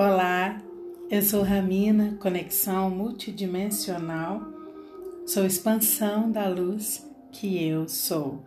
Olá, eu sou Ramina, conexão multidimensional, sou expansão da luz que eu sou.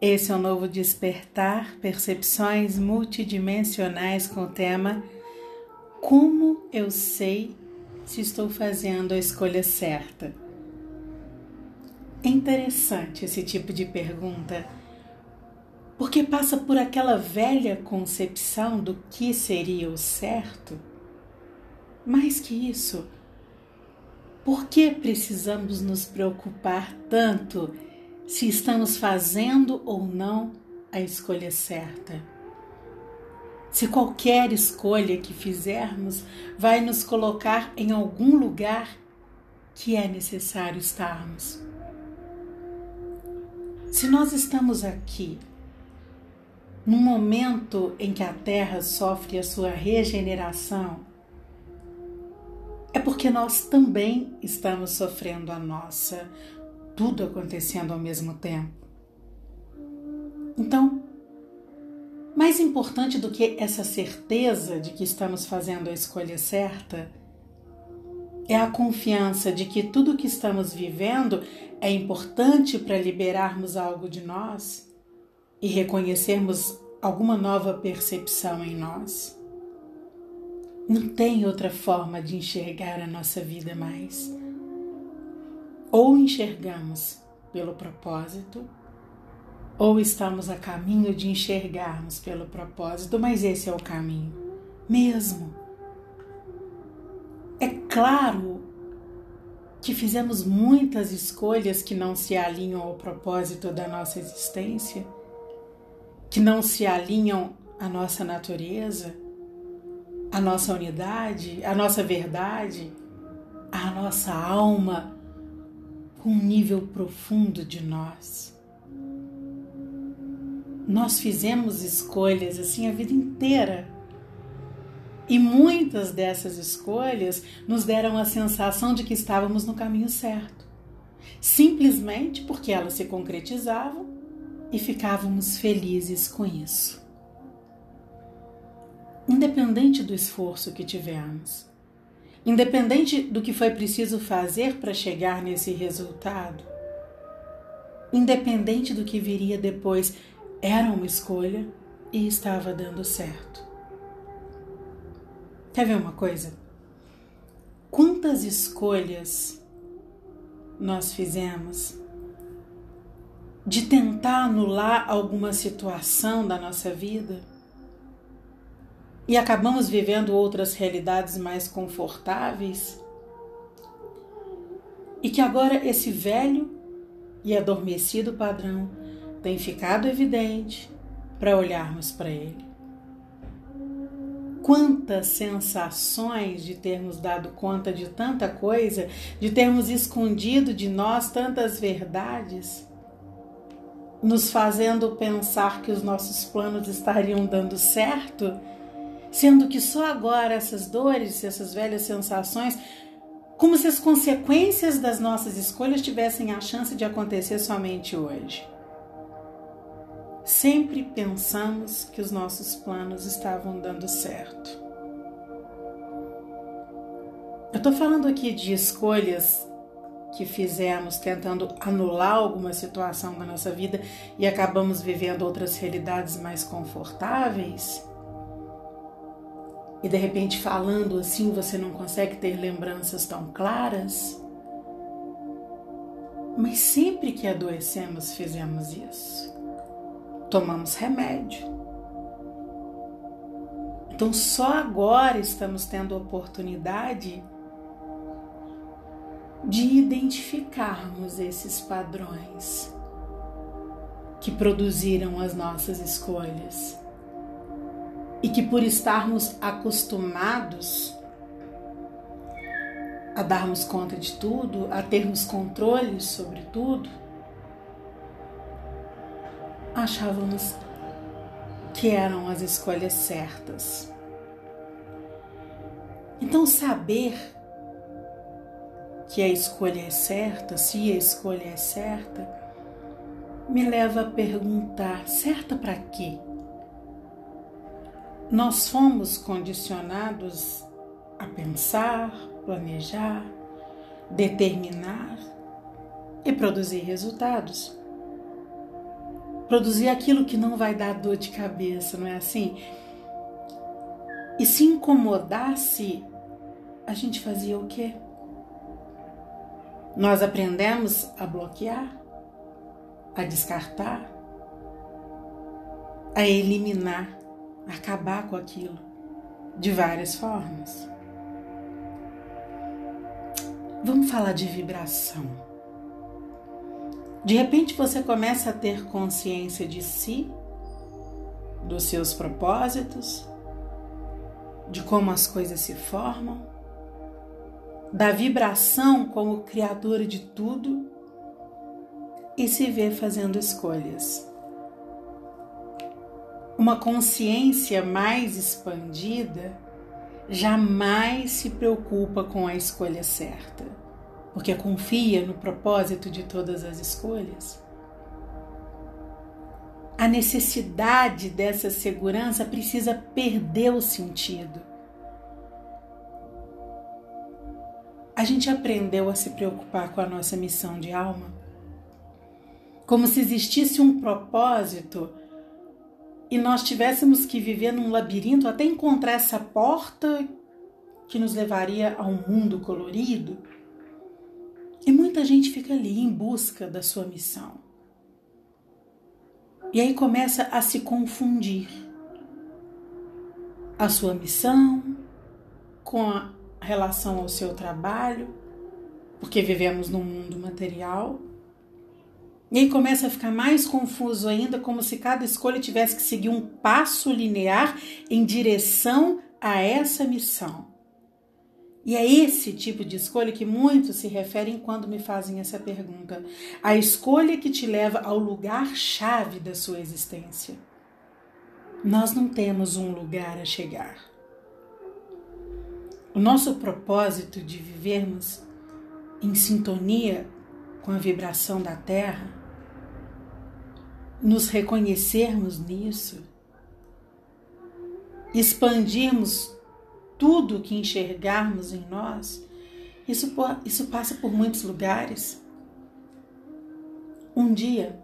Esse é o um novo despertar, percepções multidimensionais com o tema Como eu sei se estou fazendo a escolha certa? É interessante esse tipo de pergunta porque passa por aquela velha concepção do que seria o certo. Mais que isso, por que precisamos nos preocupar tanto se estamos fazendo ou não a escolha certa? Se qualquer escolha que fizermos vai nos colocar em algum lugar que é necessário estarmos. Se nós estamos aqui no momento em que a Terra sofre a sua regeneração, é porque nós também estamos sofrendo a nossa, tudo acontecendo ao mesmo tempo. Então, mais importante do que essa certeza de que estamos fazendo a escolha certa, é a confiança de que tudo que estamos vivendo é importante para liberarmos algo de nós e reconhecermos alguma nova percepção em nós. Não tem outra forma de enxergar a nossa vida mais. Ou enxergamos pelo propósito, ou estamos a caminho de enxergarmos pelo propósito, mas esse é o caminho mesmo. É claro que fizemos muitas escolhas que não se alinham ao propósito da nossa existência que não se alinham à nossa natureza, à nossa unidade, à nossa verdade, à nossa alma, com um nível profundo de nós. Nós fizemos escolhas assim a vida inteira. E muitas dessas escolhas nos deram a sensação de que estávamos no caminho certo, simplesmente porque elas se concretizavam e ficávamos felizes com isso. Independente do esforço que tivemos, independente do que foi preciso fazer para chegar nesse resultado, independente do que viria depois, era uma escolha e estava dando certo. Quer ver uma coisa? Quantas escolhas nós fizemos de tentar anular alguma situação da nossa vida? E acabamos vivendo outras realidades mais confortáveis? E que agora esse velho e adormecido padrão tem ficado evidente para olharmos para ele. Quantas sensações de termos dado conta de tanta coisa, de termos escondido de nós tantas verdades nos fazendo pensar que os nossos planos estariam dando certo, sendo que só agora essas dores, essas velhas sensações, como se as consequências das nossas escolhas tivessem a chance de acontecer somente hoje. Sempre pensamos que os nossos planos estavam dando certo. Eu estou falando aqui de escolhas que fizemos tentando anular alguma situação da nossa vida e acabamos vivendo outras realidades mais confortáveis? E de repente, falando assim, você não consegue ter lembranças tão claras? Mas sempre que adoecemos, fizemos isso. Tomamos remédio. Então, só agora estamos tendo oportunidade de identificarmos esses padrões que produziram as nossas escolhas e que, por estarmos acostumados a darmos conta de tudo, a termos controle sobre tudo, achávamos que eram as escolhas certas. Então, saber que a escolha é certa, se a escolha é certa, me leva a perguntar: certa para quê? nós fomos condicionados a pensar, planejar, determinar e produzir resultados. Produzir aquilo que não vai dar dor de cabeça, não é assim? E se incomodasse, a gente fazia o quê? Nós aprendemos a bloquear, a descartar, a eliminar, a acabar com aquilo de várias formas. Vamos falar de vibração. De repente você começa a ter consciência de si, dos seus propósitos, de como as coisas se formam, da vibração como criadora de tudo e se vê fazendo escolhas. Uma consciência mais expandida jamais se preocupa com a escolha certa, porque confia no propósito de todas as escolhas. A necessidade dessa segurança precisa perder o sentido. A gente aprendeu a se preocupar com a nossa missão de alma, como se existisse um propósito e nós tivéssemos que viver num labirinto até encontrar essa porta que nos levaria a um mundo colorido. E muita gente fica ali em busca da sua missão. E aí começa a se confundir a sua missão com a relação ao seu trabalho, porque vivemos num mundo material e aí começa a ficar mais confuso ainda, como se cada escolha tivesse que seguir um passo linear em direção a essa missão. E é esse tipo de escolha que muitos se referem quando me fazem essa pergunta. A escolha que te leva ao lugar-chave da sua existência. Nós não temos um lugar a chegar. O nosso propósito de vivermos em sintonia com a vibração da Terra nos reconhecermos nisso, expandirmos tudo que enxergarmos em nós, isso, isso passa por muitos lugares. Um dia,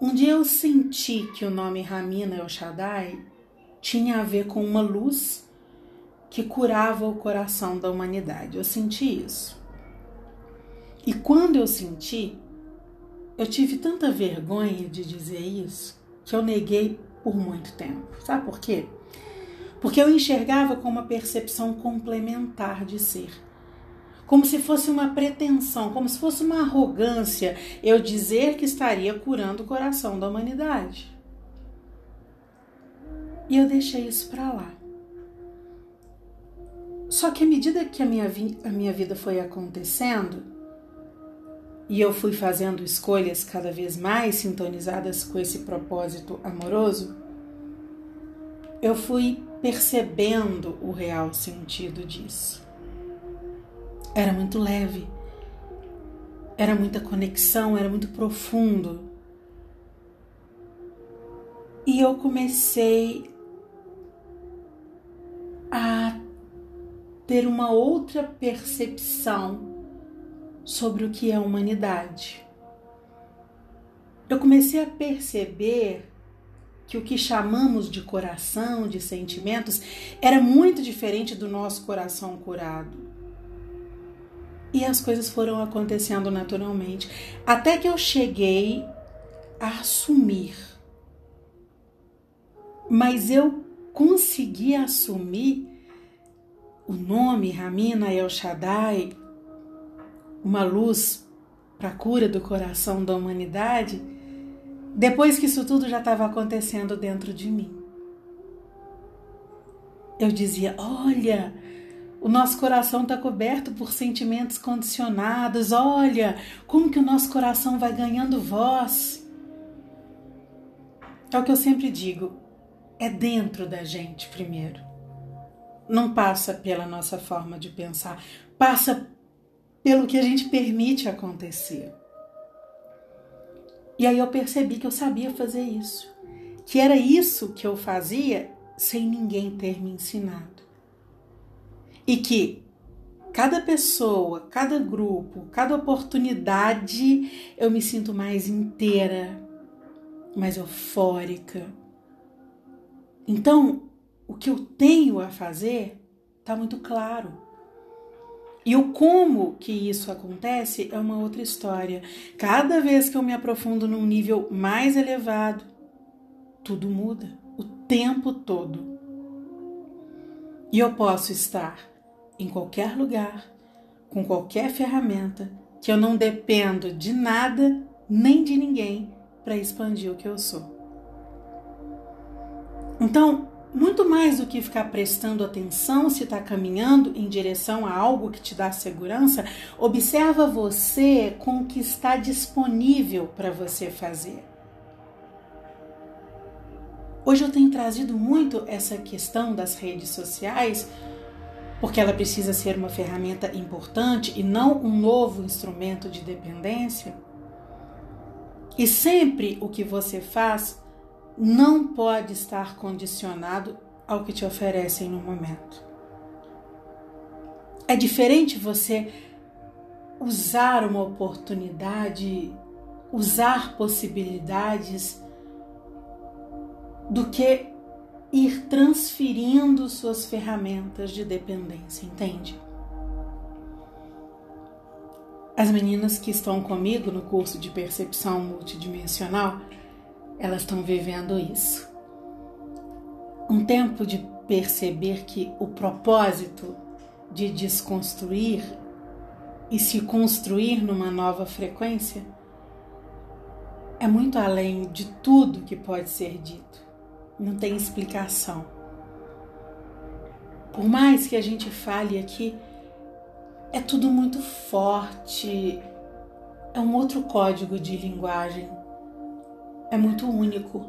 um dia eu senti que o nome Ramina El Shaddai tinha a ver com uma luz que curava o coração da humanidade. Eu senti isso. E quando eu senti, eu tive tanta vergonha de dizer isso que eu neguei por muito tempo. Sabe por quê? Porque eu enxergava como uma percepção complementar de ser. Como se fosse uma pretensão, como se fosse uma arrogância eu dizer que estaria curando o coração da humanidade. E eu deixei isso para lá. Só que à medida que a minha, a minha vida foi acontecendo, e eu fui fazendo escolhas cada vez mais sintonizadas com esse propósito amoroso, eu fui percebendo o real sentido disso. Era muito leve, era muita conexão, era muito profundo. E eu comecei ter uma outra percepção sobre o que é humanidade. Eu comecei a perceber que o que chamamos de coração, de sentimentos, era muito diferente do nosso coração curado. E as coisas foram acontecendo naturalmente, até que eu cheguei a assumir. Mas eu consegui assumir o nome Ramina El Shaddai uma luz para a cura do coração da humanidade, depois que isso tudo já estava acontecendo dentro de mim. Eu dizia: olha, o nosso coração está coberto por sentimentos condicionados, olha como que o nosso coração vai ganhando voz. É o que eu sempre digo: é dentro da gente primeiro. Não passa pela nossa forma de pensar, passa pelo que a gente permite acontecer. E aí eu percebi que eu sabia fazer isso, que era isso que eu fazia sem ninguém ter me ensinado. E que cada pessoa, cada grupo, cada oportunidade eu me sinto mais inteira, mais eufórica. Então, o que eu tenho a fazer está muito claro. E o como que isso acontece é uma outra história. Cada vez que eu me aprofundo num nível mais elevado, tudo muda o tempo todo. E eu posso estar em qualquer lugar, com qualquer ferramenta, que eu não dependo de nada nem de ninguém para expandir o que eu sou. Então, muito mais do que ficar prestando atenção se está caminhando em direção a algo que te dá segurança, observa você com o que está disponível para você fazer. Hoje eu tenho trazido muito essa questão das redes sociais, porque ela precisa ser uma ferramenta importante e não um novo instrumento de dependência. E sempre o que você faz não pode estar condicionado ao que te oferecem no momento. É diferente você usar uma oportunidade, usar possibilidades, do que ir transferindo suas ferramentas de dependência, entende? As meninas que estão comigo no curso de percepção multidimensional elas estão vivendo isso. Um tempo de perceber que o propósito de desconstruir e se construir numa nova frequência é muito além de tudo que pode ser dito. Não tem explicação. Por mais que a gente fale aqui, é tudo muito forte, é um outro código de linguagem é muito único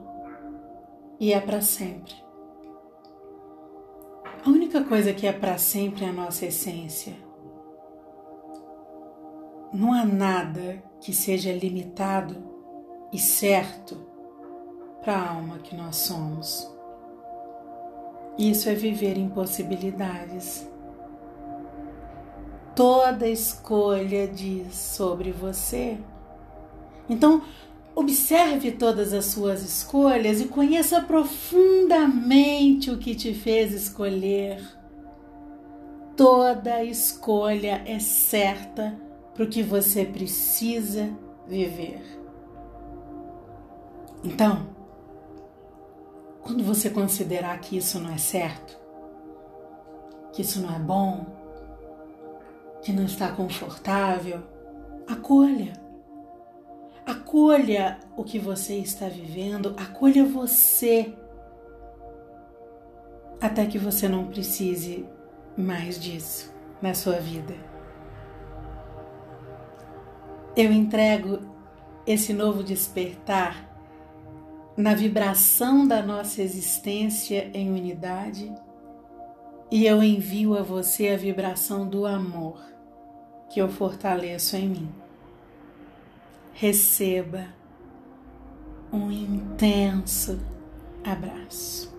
e é para sempre. A única coisa que é para sempre é a nossa essência. Não há nada que seja limitado e certo para a alma que nós somos. Isso é viver em possibilidades. Toda escolha diz sobre você. Então, Observe todas as suas escolhas e conheça profundamente o que te fez escolher. Toda escolha é certa para o que você precisa viver. Então, quando você considerar que isso não é certo, que isso não é bom, que não está confortável, acolha Acolha o que você está vivendo, acolha você, até que você não precise mais disso na sua vida. Eu entrego esse novo despertar na vibração da nossa existência em unidade e eu envio a você a vibração do amor que eu fortaleço em mim receba um intenso abraço.